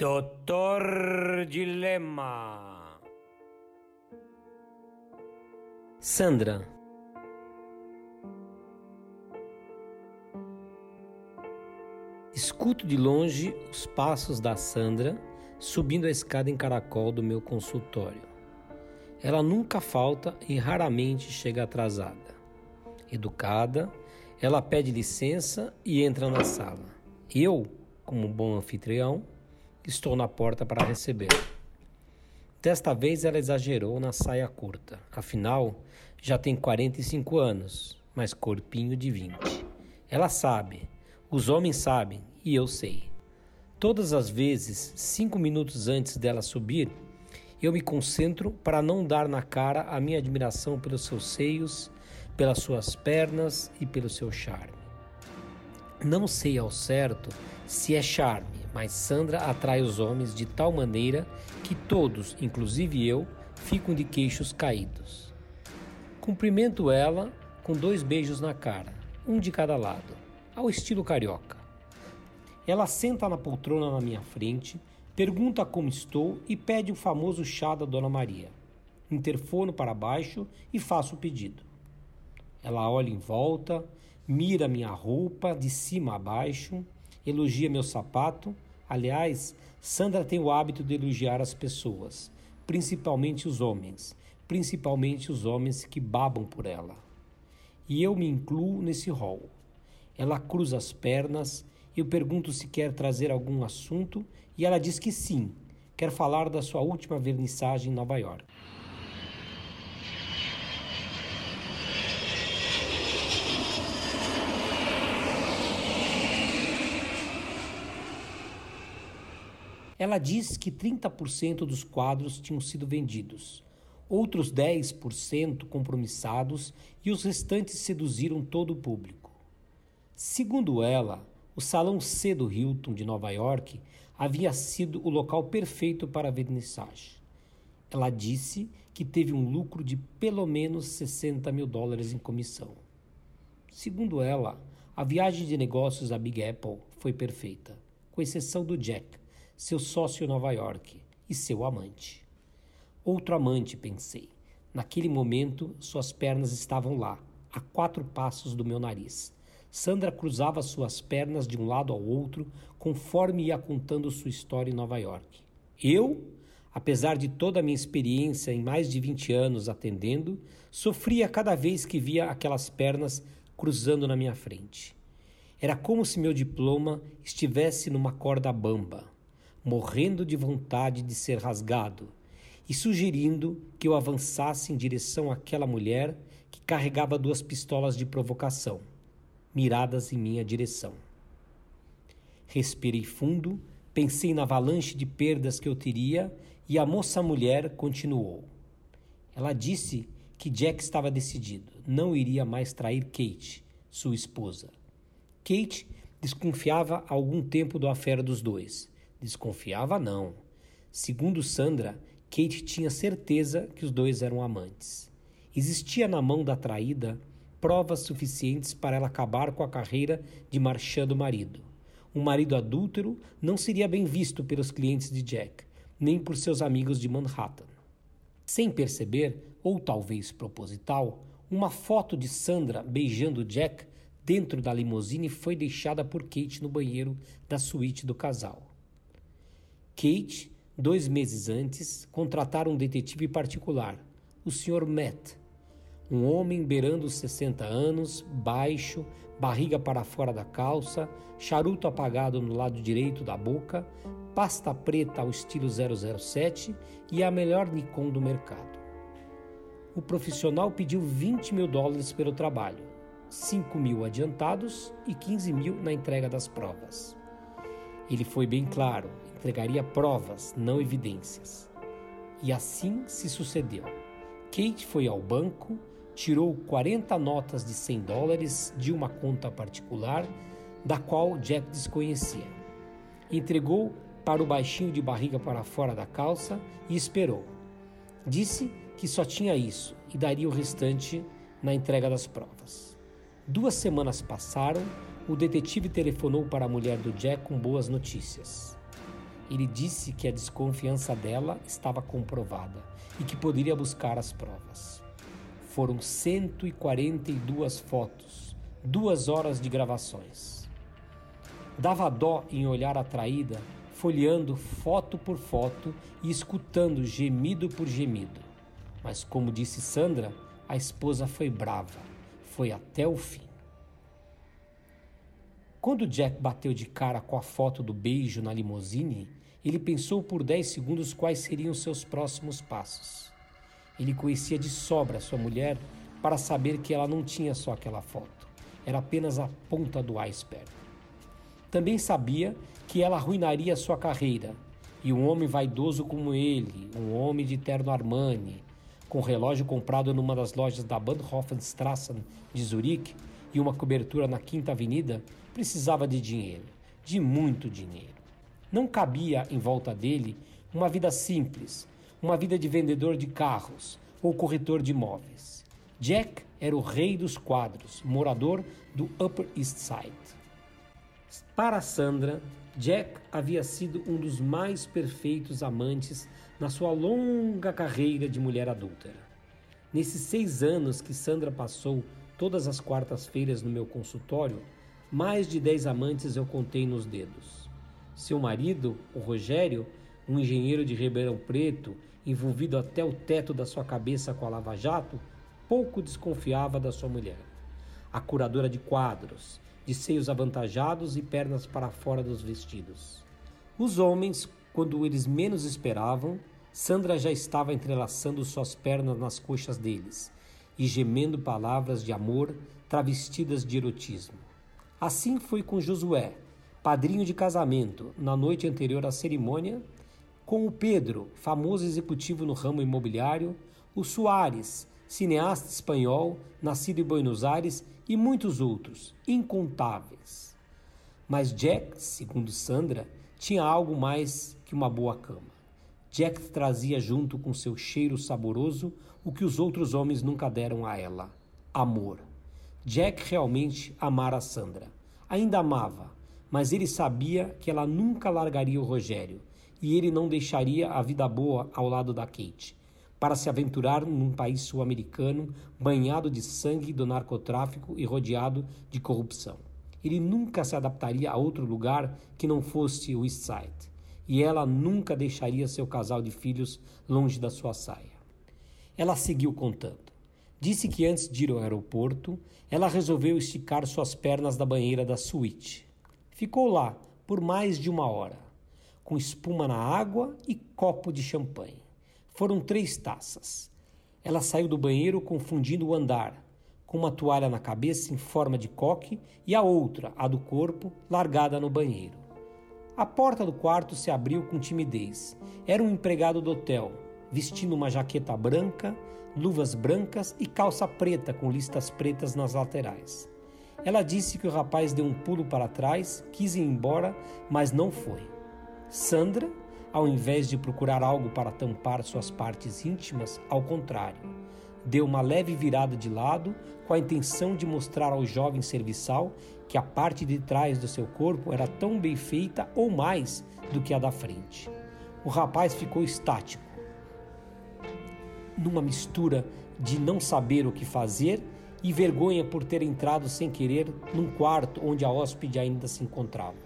Doutor Dilema. Sandra. Escuto de longe os passos da Sandra subindo a escada em caracol do meu consultório. Ela nunca falta e raramente chega atrasada. Educada, ela pede licença e entra na sala. Eu, como bom anfitrião, estou na porta para receber. Desta vez ela exagerou na saia curta. Afinal, já tem 45 anos, mas corpinho de 20. Ela sabe, os homens sabem e eu sei. Todas as vezes, cinco minutos antes dela subir, eu me concentro para não dar na cara a minha admiração pelos seus seios, pelas suas pernas e pelo seu charme. Não sei ao certo se é charme, mas Sandra atrai os homens de tal maneira que todos, inclusive eu, ficam de queixos caídos. Cumprimento ela com dois beijos na cara, um de cada lado, ao estilo carioca. Ela senta na poltrona na minha frente, pergunta como estou e pede o famoso chá da Dona Maria. Interfono para baixo e faço o pedido. Ela olha em volta, mira minha roupa de cima a baixo elogia meu sapato. Aliás, Sandra tem o hábito de elogiar as pessoas, principalmente os homens, principalmente os homens que babam por ela. E eu me incluo nesse rol. Ela cruza as pernas, eu pergunto se quer trazer algum assunto e ela diz que sim, quer falar da sua última vernissagem em Nova York. Ela diz que 30% dos quadros tinham sido vendidos, outros 10% compromissados e os restantes seduziram todo o público. Segundo ela, o Salão C do Hilton de Nova York havia sido o local perfeito para a vernissagem. Ela disse que teve um lucro de pelo menos 60 mil dólares em comissão. Segundo ela, a viagem de negócios à Big Apple foi perfeita, com exceção do Jack, seu sócio Nova York e seu amante. Outro amante, pensei. Naquele momento, suas pernas estavam lá, a quatro passos do meu nariz. Sandra cruzava suas pernas de um lado ao outro, conforme ia contando sua história em Nova York. Eu, apesar de toda a minha experiência em mais de 20 anos atendendo, sofria cada vez que via aquelas pernas cruzando na minha frente. Era como se meu diploma estivesse numa corda bamba morrendo de vontade de ser rasgado, e sugerindo que eu avançasse em direção àquela mulher que carregava duas pistolas de provocação, miradas em minha direção. Respirei fundo, pensei na avalanche de perdas que eu teria e a moça-mulher continuou. Ela disse que Jack estava decidido, não iria mais trair Kate, sua esposa. Kate desconfiava há algum tempo do affair dos dois Desconfiava, não. Segundo Sandra, Kate tinha certeza que os dois eram amantes. Existia na mão da traída provas suficientes para ela acabar com a carreira de marchã do marido. Um marido adúltero não seria bem visto pelos clientes de Jack, nem por seus amigos de Manhattan. Sem perceber, ou talvez proposital, uma foto de Sandra beijando Jack dentro da limusine foi deixada por Kate no banheiro da suíte do casal. Kate, dois meses antes, contratara um detetive particular, o Sr. Matt, um homem beirando os 60 anos, baixo, barriga para fora da calça, charuto apagado no lado direito da boca, pasta preta ao estilo 007 e a melhor Nikon do mercado. O profissional pediu 20 mil dólares pelo trabalho, 5 mil adiantados e 15 mil na entrega das provas. Ele foi bem claro, entregaria provas, não evidências. E assim se sucedeu. Kate foi ao banco, tirou 40 notas de 100 dólares de uma conta particular, da qual Jack desconhecia. Entregou para o baixinho de barriga para fora da calça e esperou. Disse que só tinha isso e daria o restante na entrega das provas. Duas semanas passaram o detetive telefonou para a mulher do Jack com boas notícias. Ele disse que a desconfiança dela estava comprovada e que poderia buscar as provas. Foram 142 fotos, duas horas de gravações. Dava dó em olhar a traída, folheando foto por foto e escutando gemido por gemido. Mas, como disse Sandra, a esposa foi brava, foi até o fim. Quando Jack bateu de cara com a foto do beijo na limusine, ele pensou por 10 segundos quais seriam seus próximos passos. Ele conhecia de sobra sua mulher para saber que ela não tinha só aquela foto, era apenas a ponta do iceberg. Também sabia que ela arruinaria sua carreira, e um homem vaidoso como ele, um homem de terno Armani, com relógio comprado numa das lojas da Bahnhofenstrasse de Zurique e uma cobertura na Quinta Avenida, precisava de dinheiro, de muito dinheiro. Não cabia em volta dele uma vida simples, uma vida de vendedor de carros ou corretor de imóveis. Jack era o rei dos quadros, morador do Upper East Side. Para Sandra, Jack havia sido um dos mais perfeitos amantes na sua longa carreira de mulher adúltera. Nesses seis anos que Sandra passou todas as quartas-feiras no meu consultório, mais de dez amantes eu contei nos dedos. Seu marido, o Rogério, um engenheiro de Ribeirão Preto, envolvido até o teto da sua cabeça com a lava-jato, pouco desconfiava da sua mulher. A curadora de quadros, de seios avantajados e pernas para fora dos vestidos. Os homens, quando eles menos esperavam, Sandra já estava entrelaçando suas pernas nas coxas deles e gemendo palavras de amor travestidas de erotismo. Assim foi com Josué, padrinho de casamento, na noite anterior à cerimônia, com o Pedro, famoso executivo no ramo imobiliário, o Soares, cineasta espanhol, nascido em Buenos Aires, e muitos outros, incontáveis. Mas Jack, segundo Sandra, tinha algo mais que uma boa cama. Jack trazia junto com seu cheiro saboroso o que os outros homens nunca deram a ela: amor. Jack realmente amara Sandra. Ainda amava, mas ele sabia que ela nunca largaria o Rogério e ele não deixaria a vida boa ao lado da Kate para se aventurar num país sul-americano banhado de sangue do narcotráfico e rodeado de corrupção. Ele nunca se adaptaria a outro lugar que não fosse o East Side, e ela nunca deixaria seu casal de filhos longe da sua saia. Ela seguiu contando. Disse que antes de ir ao aeroporto, ela resolveu esticar suas pernas da banheira da suíte. Ficou lá por mais de uma hora, com espuma na água e copo de champanhe. Foram três taças. Ela saiu do banheiro confundindo o andar, com uma toalha na cabeça em forma de coque e a outra, a do corpo, largada no banheiro. A porta do quarto se abriu com timidez. Era um empregado do hotel, vestindo uma jaqueta branca, luvas brancas e calça preta com listas pretas nas laterais. Ela disse que o rapaz deu um pulo para trás, quis ir embora, mas não foi. Sandra, ao invés de procurar algo para tampar suas partes íntimas, ao contrário, deu uma leve virada de lado com a intenção de mostrar ao jovem serviçal que a parte de trás do seu corpo era tão bem feita ou mais do que a da frente. O rapaz ficou estático, numa mistura de não saber o que fazer e vergonha por ter entrado sem querer num quarto onde a hóspede ainda se encontrava.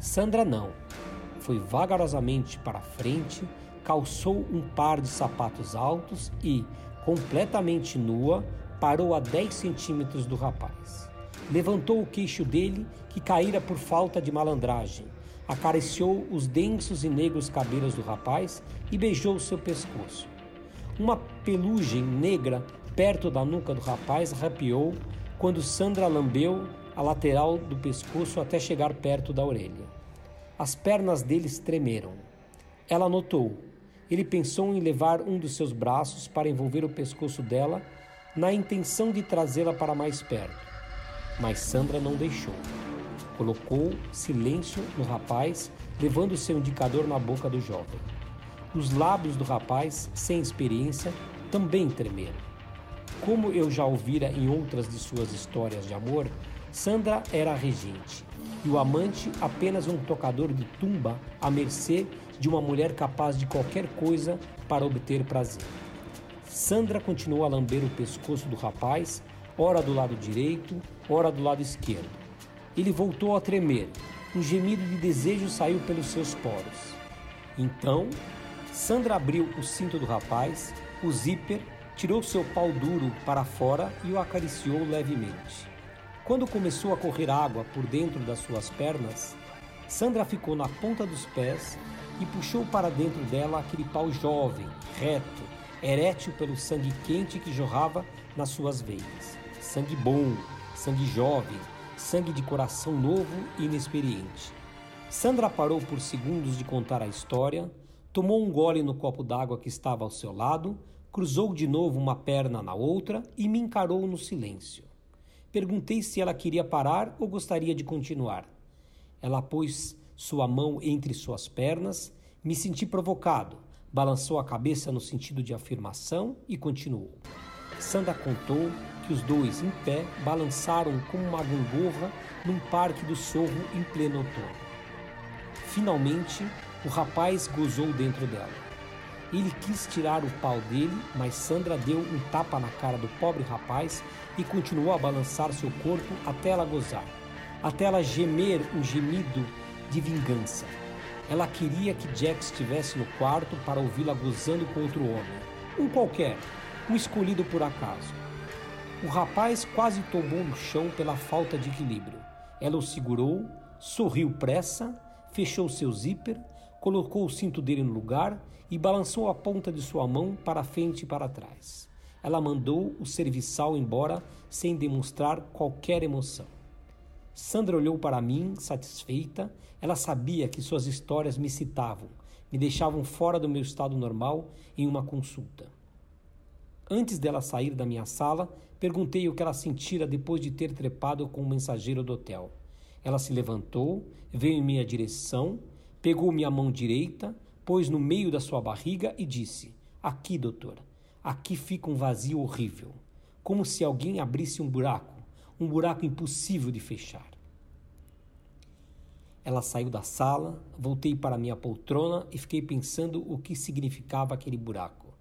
Sandra não. Foi vagarosamente para frente, calçou um par de sapatos altos e, completamente nua, parou a 10 centímetros do rapaz. Levantou o queixo dele, que caíra por falta de malandragem, acariciou os densos e negros cabelos do rapaz e beijou seu pescoço. Uma pelugem negra perto da nuca do rapaz arrepiou quando Sandra lambeu a lateral do pescoço até chegar perto da orelha. As pernas deles tremeram. Ela notou. Ele pensou em levar um dos seus braços para envolver o pescoço dela, na intenção de trazê-la para mais perto. Mas Sandra não deixou. Colocou silêncio no rapaz, levando seu indicador na boca do jovem. Os lábios do rapaz, sem experiência, também tremeram. Como eu já ouvira em outras de suas histórias de amor, Sandra era a regente, e o amante apenas um tocador de tumba à mercê de uma mulher capaz de qualquer coisa para obter prazer. Sandra continuou a lamber o pescoço do rapaz, ora do lado direito, ora do lado esquerdo. Ele voltou a tremer. Um gemido de desejo saiu pelos seus poros. Então, Sandra abriu o cinto do rapaz, o zíper, tirou seu pau duro para fora e o acariciou levemente. Quando começou a correr água por dentro das suas pernas, Sandra ficou na ponta dos pés e puxou para dentro dela aquele pau jovem, reto, erétil pelo sangue quente que jorrava nas suas veias. Sangue bom, sangue jovem, sangue de coração novo e inexperiente. Sandra parou por segundos de contar a história, tomou um gole no copo d'água que estava ao seu lado, cruzou de novo uma perna na outra e me encarou no silêncio. Perguntei se ela queria parar ou gostaria de continuar. Ela pôs sua mão entre suas pernas, me senti provocado, balançou a cabeça no sentido de afirmação e continuou. Sandra contou que os dois, em pé, balançaram como uma gangorra num parque do sorro em pleno outono. Finalmente, o rapaz gozou dentro dela. Ele quis tirar o pau dele, mas Sandra deu um tapa na cara do pobre rapaz e continuou a balançar seu corpo até ela gozar, até ela gemer um gemido de vingança. Ela queria que Jack estivesse no quarto para ouvi-la gozando com outro homem, um qualquer, um escolhido por acaso. O rapaz quase tombou no chão pela falta de equilíbrio. Ela o segurou, sorriu pressa, fechou seu zíper colocou o cinto dele no lugar e balançou a ponta de sua mão para frente e para trás. Ela mandou o serviçal embora sem demonstrar qualquer emoção. Sandra olhou para mim, satisfeita. Ela sabia que suas histórias me citavam, me deixavam fora do meu estado normal em uma consulta. Antes dela sair da minha sala, perguntei o que ela sentira depois de ter trepado com o mensageiro do hotel. Ela se levantou, veio em minha direção, Pegou minha mão direita, pôs no meio da sua barriga e disse: Aqui, doutor, aqui fica um vazio horrível, como se alguém abrisse um buraco, um buraco impossível de fechar. Ela saiu da sala, voltei para minha poltrona e fiquei pensando o que significava aquele buraco.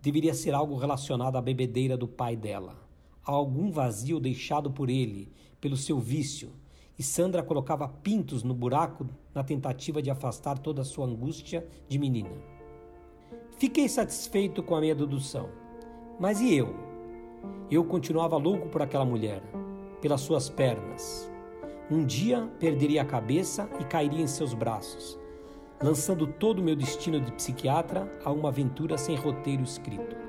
Deveria ser algo relacionado à bebedeira do pai dela, a algum vazio deixado por ele, pelo seu vício, e Sandra colocava pintos no buraco na tentativa de afastar toda a sua angústia de menina. Fiquei satisfeito com a minha dedução. Mas e eu? Eu continuava louco por aquela mulher, pelas suas pernas. Um dia perderia a cabeça e cairia em seus braços, lançando todo o meu destino de psiquiatra a uma aventura sem roteiro escrito.